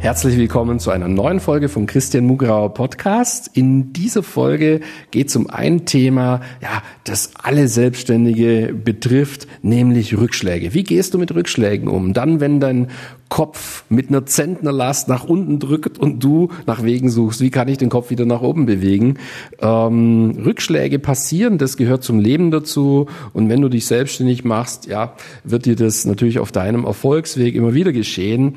Herzlich willkommen zu einer neuen Folge vom Christian Mugrauer Podcast. In dieser Folge geht es um ein Thema, ja, das alle Selbstständige betrifft, nämlich Rückschläge. Wie gehst du mit Rückschlägen um? Dann, wenn dein Kopf mit einer Zentnerlast nach unten drückt und du nach Wegen suchst, wie kann ich den Kopf wieder nach oben bewegen? Ähm, Rückschläge passieren, das gehört zum Leben dazu. Und wenn du dich selbstständig machst, ja, wird dir das natürlich auf deinem Erfolgsweg immer wieder geschehen.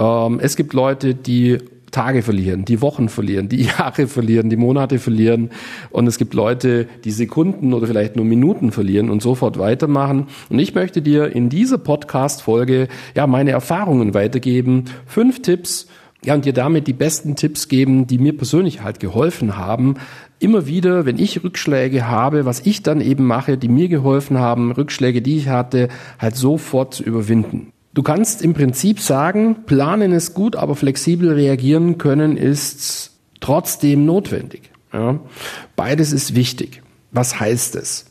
Ähm, es gibt Leute, die Tage verlieren, die Wochen verlieren, die Jahre verlieren, die Monate verlieren. Und es gibt Leute, die Sekunden oder vielleicht nur Minuten verlieren und sofort weitermachen. Und ich möchte dir in dieser Podcast-Folge ja meine Erfahrungen weitergeben. Fünf Tipps, ja, und dir damit die besten Tipps geben, die mir persönlich halt geholfen haben. Immer wieder, wenn ich Rückschläge habe, was ich dann eben mache, die mir geholfen haben, Rückschläge, die ich hatte, halt sofort zu überwinden. Du kannst im Prinzip sagen, planen ist gut, aber flexibel reagieren können ist trotzdem notwendig. Ja? Beides ist wichtig. Was heißt es?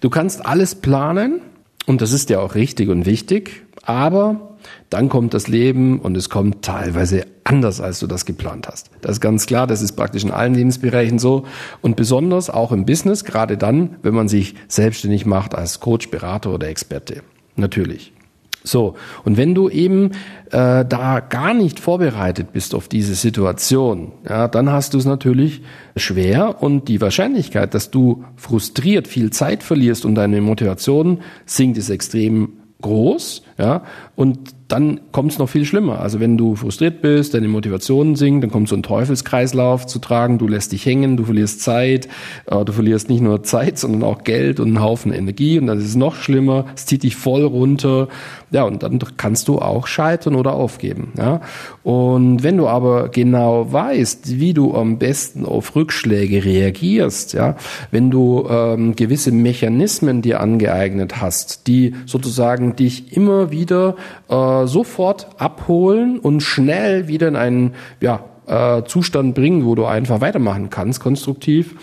Du kannst alles planen und das ist ja auch richtig und wichtig, aber dann kommt das Leben und es kommt teilweise anders, als du das geplant hast. Das ist ganz klar, das ist praktisch in allen Lebensbereichen so und besonders auch im Business, gerade dann, wenn man sich selbstständig macht als Coach, Berater oder Experte. Natürlich. So, und wenn du eben äh, da gar nicht vorbereitet bist auf diese Situation, ja, dann hast du es natürlich schwer und die Wahrscheinlichkeit, dass du frustriert viel Zeit verlierst und deine Motivation sinkt, ist extrem groß, ja, und dann kommt es noch viel schlimmer. Also wenn du frustriert bist, deine Motivation sinkt, dann kommt so ein Teufelskreislauf zu tragen, du lässt dich hängen, du verlierst Zeit, äh, du verlierst nicht nur Zeit, sondern auch Geld und einen Haufen Energie. Und dann ist es noch schlimmer, es zieht dich voll runter, ja, und dann kannst du auch scheitern oder aufgeben, ja. Und wenn du aber genau weißt, wie du am besten auf Rückschläge reagierst, ja, wenn du ähm, gewisse Mechanismen dir angeeignet hast, die sozusagen dich immer wieder äh, sofort abholen und schnell wieder in einen ja, äh, Zustand bringen, wo du einfach weitermachen kannst, konstruktiv,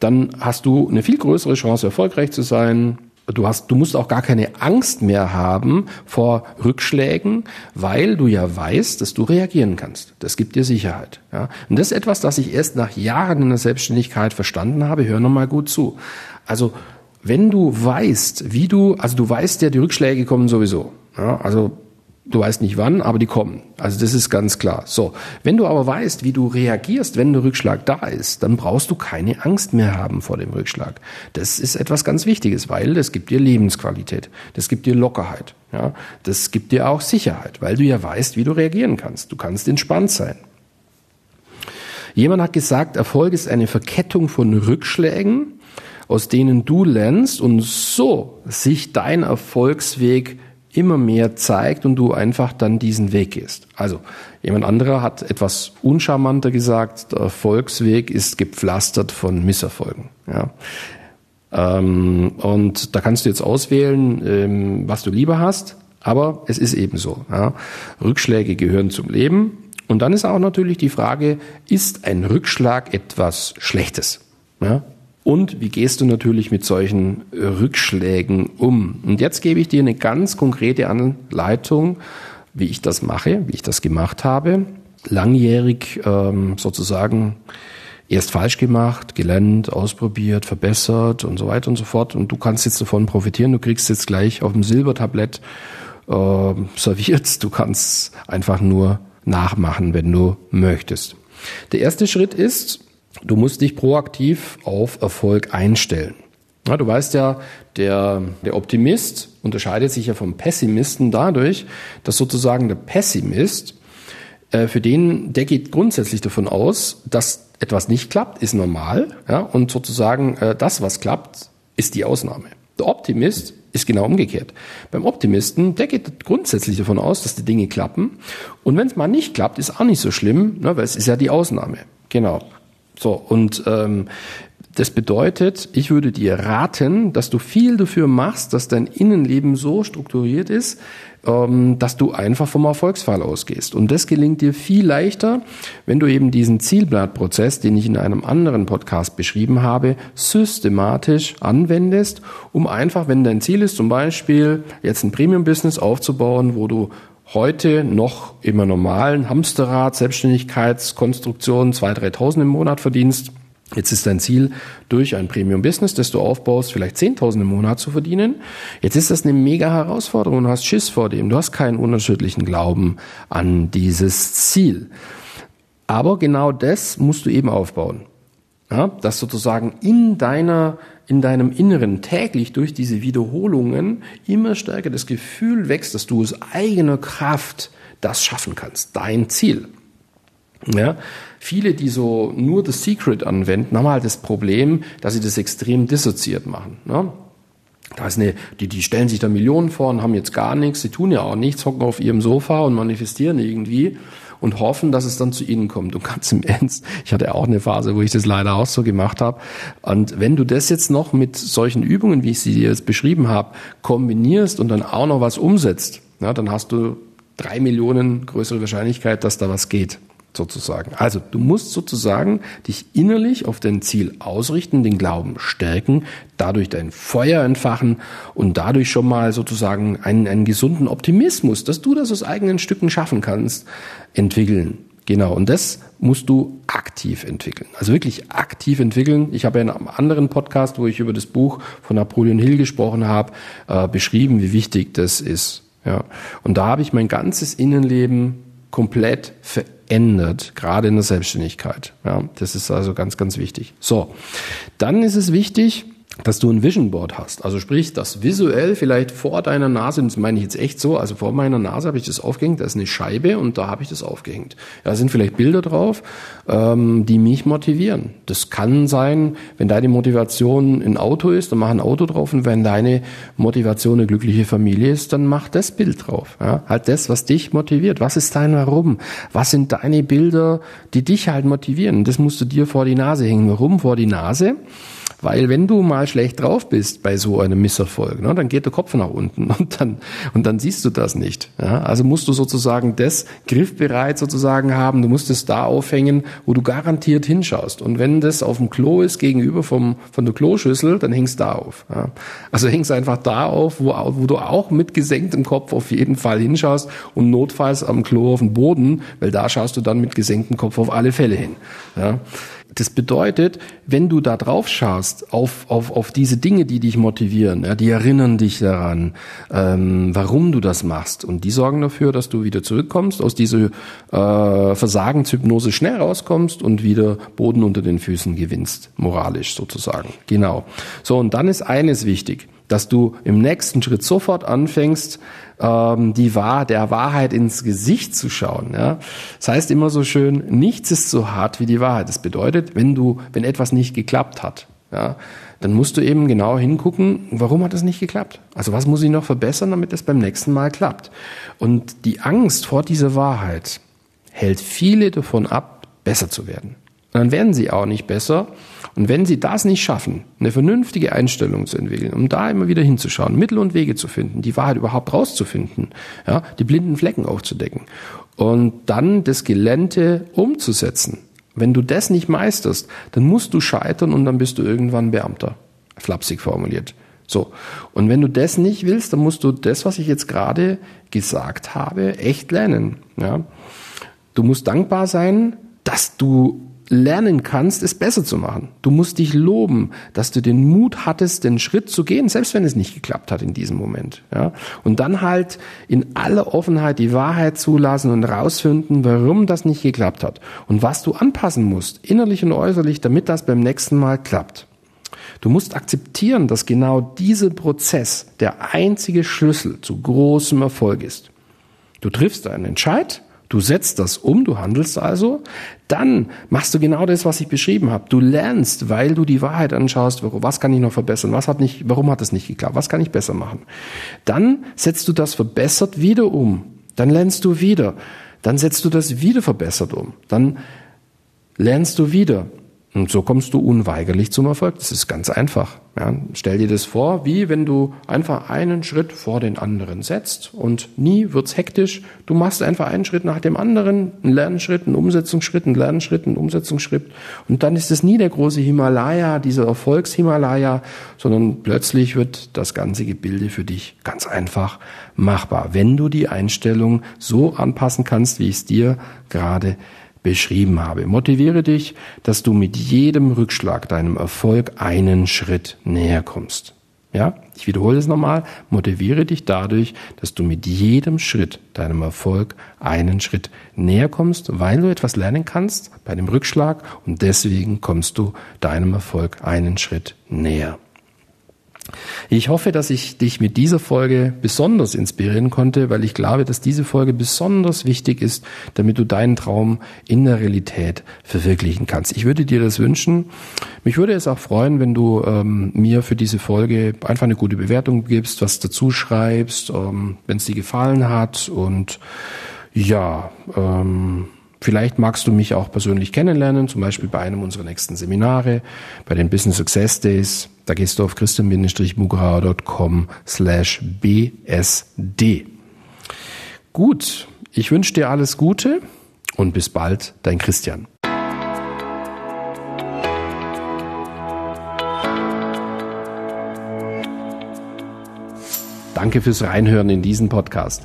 dann hast du eine viel größere Chance, erfolgreich zu sein. Du hast, du musst auch gar keine Angst mehr haben vor Rückschlägen, weil du ja weißt, dass du reagieren kannst. Das gibt dir Sicherheit. Ja? Und das ist etwas, das ich erst nach Jahren in der Selbstständigkeit verstanden habe. Hör nochmal gut zu. Also, wenn du weißt, wie du, also du weißt ja, die Rückschläge kommen sowieso. Ja? Also, Du weißt nicht wann, aber die kommen. Also das ist ganz klar. So, wenn du aber weißt, wie du reagierst, wenn der Rückschlag da ist, dann brauchst du keine Angst mehr haben vor dem Rückschlag. Das ist etwas ganz Wichtiges, weil das gibt dir Lebensqualität, das gibt dir Lockerheit, ja, das gibt dir auch Sicherheit, weil du ja weißt, wie du reagieren kannst. Du kannst entspannt sein. Jemand hat gesagt, Erfolg ist eine Verkettung von Rückschlägen, aus denen du lernst und so sich dein Erfolgsweg immer mehr zeigt und du einfach dann diesen Weg gehst. Also jemand anderer hat etwas uncharmanter gesagt, der Erfolgsweg ist gepflastert von Misserfolgen. Ja. Ähm, und da kannst du jetzt auswählen, ähm, was du lieber hast, aber es ist eben so. Ja. Rückschläge gehören zum Leben. Und dann ist auch natürlich die Frage, ist ein Rückschlag etwas Schlechtes? Ja, und wie gehst du natürlich mit solchen Rückschlägen um? Und jetzt gebe ich dir eine ganz konkrete Anleitung, wie ich das mache, wie ich das gemacht habe. Langjährig ähm, sozusagen erst falsch gemacht, gelernt, ausprobiert, verbessert und so weiter und so fort. Und du kannst jetzt davon profitieren. Du kriegst jetzt gleich auf dem Silbertablett äh, serviert. Du kannst einfach nur nachmachen, wenn du möchtest. Der erste Schritt ist, Du musst dich proaktiv auf Erfolg einstellen. Ja, du weißt ja, der, der Optimist unterscheidet sich ja vom Pessimisten dadurch, dass sozusagen der Pessimist, äh, für den, der geht grundsätzlich davon aus, dass etwas nicht klappt, ist normal, ja, und sozusagen äh, das, was klappt, ist die Ausnahme. Der Optimist ist genau umgekehrt. Beim Optimisten, der geht grundsätzlich davon aus, dass die Dinge klappen. Und wenn es mal nicht klappt, ist auch nicht so schlimm, ne, weil es ist ja die Ausnahme. Genau. So, und ähm, Das bedeutet, ich würde dir raten, dass du viel dafür machst, dass dein Innenleben so strukturiert ist, ähm, dass du einfach vom Erfolgsfall ausgehst. Und das gelingt dir viel leichter, wenn du eben diesen Zielblattprozess, den ich in einem anderen Podcast beschrieben habe, systematisch anwendest, um einfach, wenn dein Ziel ist, zum Beispiel jetzt ein Premium-Business aufzubauen, wo du heute noch immer normalen Hamsterrad, Selbstständigkeitskonstruktion 2.000, 3.000 im Monat verdienst, Jetzt ist dein Ziel, durch ein Premium-Business, das du aufbaust, vielleicht 10.000 im Monat zu verdienen. Jetzt ist das eine mega Herausforderung. Du hast Schiss vor dem. Du hast keinen unterschiedlichen Glauben an dieses Ziel. Aber genau das musst du eben aufbauen. Ja, dass sozusagen in deiner, in deinem Inneren täglich durch diese Wiederholungen immer stärker das Gefühl wächst, dass du aus eigener Kraft das schaffen kannst. Dein Ziel. Ja, viele, die so nur das Secret anwenden, haben halt das Problem, dass sie das extrem dissoziiert machen. Ne? Da ist eine, die, die stellen sich da Millionen vor und haben jetzt gar nichts, sie tun ja auch nichts, hocken auf ihrem Sofa und manifestieren irgendwie und hoffen, dass es dann zu ihnen kommt. Und ganz im Ernst, ich hatte auch eine Phase, wo ich das leider auch so gemacht habe. Und wenn du das jetzt noch mit solchen Übungen, wie ich sie dir jetzt beschrieben habe, kombinierst und dann auch noch was umsetzt, ja, dann hast du drei Millionen größere Wahrscheinlichkeit, dass da was geht sozusagen. Also du musst sozusagen dich innerlich auf dein Ziel ausrichten, den Glauben stärken, dadurch dein Feuer entfachen und dadurch schon mal sozusagen einen, einen gesunden Optimismus, dass du das aus eigenen Stücken schaffen kannst, entwickeln. Genau, und das musst du aktiv entwickeln. Also wirklich aktiv entwickeln. Ich habe ja in einem anderen Podcast, wo ich über das Buch von Napoleon Hill gesprochen habe, äh, beschrieben, wie wichtig das ist. Ja. Und da habe ich mein ganzes Innenleben komplett verändert ändert, gerade in der Selbstständigkeit. Ja, das ist also ganz, ganz wichtig. So, dann ist es wichtig, dass du ein Vision Board hast. Also sprich, dass visuell vielleicht vor deiner Nase, das meine ich jetzt echt so, also vor meiner Nase habe ich das aufgehängt, da ist eine Scheibe und da habe ich das aufgehängt. Da sind vielleicht Bilder drauf, ähm, die mich motivieren. Das kann sein, wenn deine Motivation ein Auto ist, dann mach ein Auto drauf und wenn deine Motivation eine glückliche Familie ist, dann mach das Bild drauf. Ja? Halt das, was dich motiviert. Was ist dein Warum? Was sind deine Bilder, die dich halt motivieren? Das musst du dir vor die Nase hängen. Warum vor die Nase? Weil wenn du mal schlecht drauf bist bei so einem Misserfolg, ne, dann geht der Kopf nach unten und dann, und dann siehst du das nicht. Ja? Also musst du sozusagen das griffbereit sozusagen haben. Du musst es da aufhängen, wo du garantiert hinschaust. Und wenn das auf dem Klo ist, gegenüber vom, von der Kloschüssel, dann hängst da auf. Ja? Also hängst einfach da auf, wo, wo du auch mit gesenktem Kopf auf jeden Fall hinschaust und notfalls am Klo auf den Boden, weil da schaust du dann mit gesenktem Kopf auf alle Fälle hin. Ja? Das bedeutet, wenn du da drauf schaust, auf, auf, auf diese Dinge, die dich motivieren, ja, die erinnern dich daran, ähm, warum du das machst. Und die sorgen dafür, dass du wieder zurückkommst, aus dieser äh, Versagenshypnose schnell rauskommst und wieder Boden unter den Füßen gewinnst, moralisch sozusagen. Genau. So, und dann ist eines wichtig dass du im nächsten Schritt sofort anfängst, ähm, die Wahr, der Wahrheit ins Gesicht zu schauen. Ja? Das heißt immer so schön, nichts ist so hart wie die Wahrheit. Das bedeutet, wenn du, wenn etwas nicht geklappt hat, ja, dann musst du eben genau hingucken, warum hat es nicht geklappt? Also was muss ich noch verbessern, damit es beim nächsten Mal klappt? Und die Angst vor dieser Wahrheit hält viele davon ab, besser zu werden. Dann werden sie auch nicht besser, und wenn Sie das nicht schaffen, eine vernünftige Einstellung zu entwickeln, um da immer wieder hinzuschauen, Mittel und Wege zu finden, die Wahrheit überhaupt rauszufinden, ja, die blinden Flecken aufzudecken und dann das Gelernte umzusetzen. Wenn du das nicht meisterst, dann musst du scheitern und dann bist du irgendwann Beamter. Flapsig formuliert. So. Und wenn du das nicht willst, dann musst du das, was ich jetzt gerade gesagt habe, echt lernen. Ja. Du musst dankbar sein, dass du lernen kannst, es besser zu machen. Du musst dich loben, dass du den Mut hattest, den Schritt zu gehen, selbst wenn es nicht geklappt hat in diesem Moment. Ja? Und dann halt in aller Offenheit die Wahrheit zulassen und rausfinden, warum das nicht geklappt hat und was du anpassen musst, innerlich und äußerlich, damit das beim nächsten Mal klappt. Du musst akzeptieren, dass genau dieser Prozess der einzige Schlüssel zu großem Erfolg ist. Du triffst einen Entscheid, Du setzt das um, du handelst also, dann machst du genau das, was ich beschrieben habe. Du lernst, weil du die Wahrheit anschaust, was kann ich noch verbessern, was hat nicht, warum hat es nicht geklappt, was kann ich besser machen. Dann setzt du das verbessert wieder um. Dann lernst du wieder. Dann setzt du das wieder verbessert um. Dann lernst du wieder. Und so kommst du unweigerlich zum Erfolg. Das ist ganz einfach. Ja, stell dir das vor, wie wenn du einfach einen Schritt vor den anderen setzt und nie wird's hektisch. Du machst einfach einen Schritt nach dem anderen, einen Lernschritt, einen Umsetzungsschritt, einen Lernschritt, einen Umsetzungsschritt. Und dann ist es nie der große Himalaya, dieser Erfolgshimalaya, sondern plötzlich wird das ganze Gebilde für dich ganz einfach machbar, wenn du die Einstellung so anpassen kannst, wie ich es dir gerade beschrieben habe. Motiviere dich, dass du mit jedem Rückschlag deinem Erfolg einen Schritt näher kommst. Ja, ich wiederhole es nochmal. Motiviere dich dadurch, dass du mit jedem Schritt deinem Erfolg einen Schritt näher kommst, weil du etwas lernen kannst bei dem Rückschlag und deswegen kommst du deinem Erfolg einen Schritt näher. Ich hoffe, dass ich dich mit dieser Folge besonders inspirieren konnte, weil ich glaube, dass diese Folge besonders wichtig ist, damit du deinen Traum in der Realität verwirklichen kannst. Ich würde dir das wünschen. Mich würde es auch freuen, wenn du ähm, mir für diese Folge einfach eine gute Bewertung gibst, was dazu schreibst, ähm, wenn es dir gefallen hat und ja, ähm, Vielleicht magst du mich auch persönlich kennenlernen, zum Beispiel bei einem unserer nächsten Seminare, bei den Business Success Days. Da gehst du auf christian-mugrauer.com slash bsd. Gut, ich wünsche dir alles Gute und bis bald, dein Christian. Danke fürs Reinhören in diesen Podcast.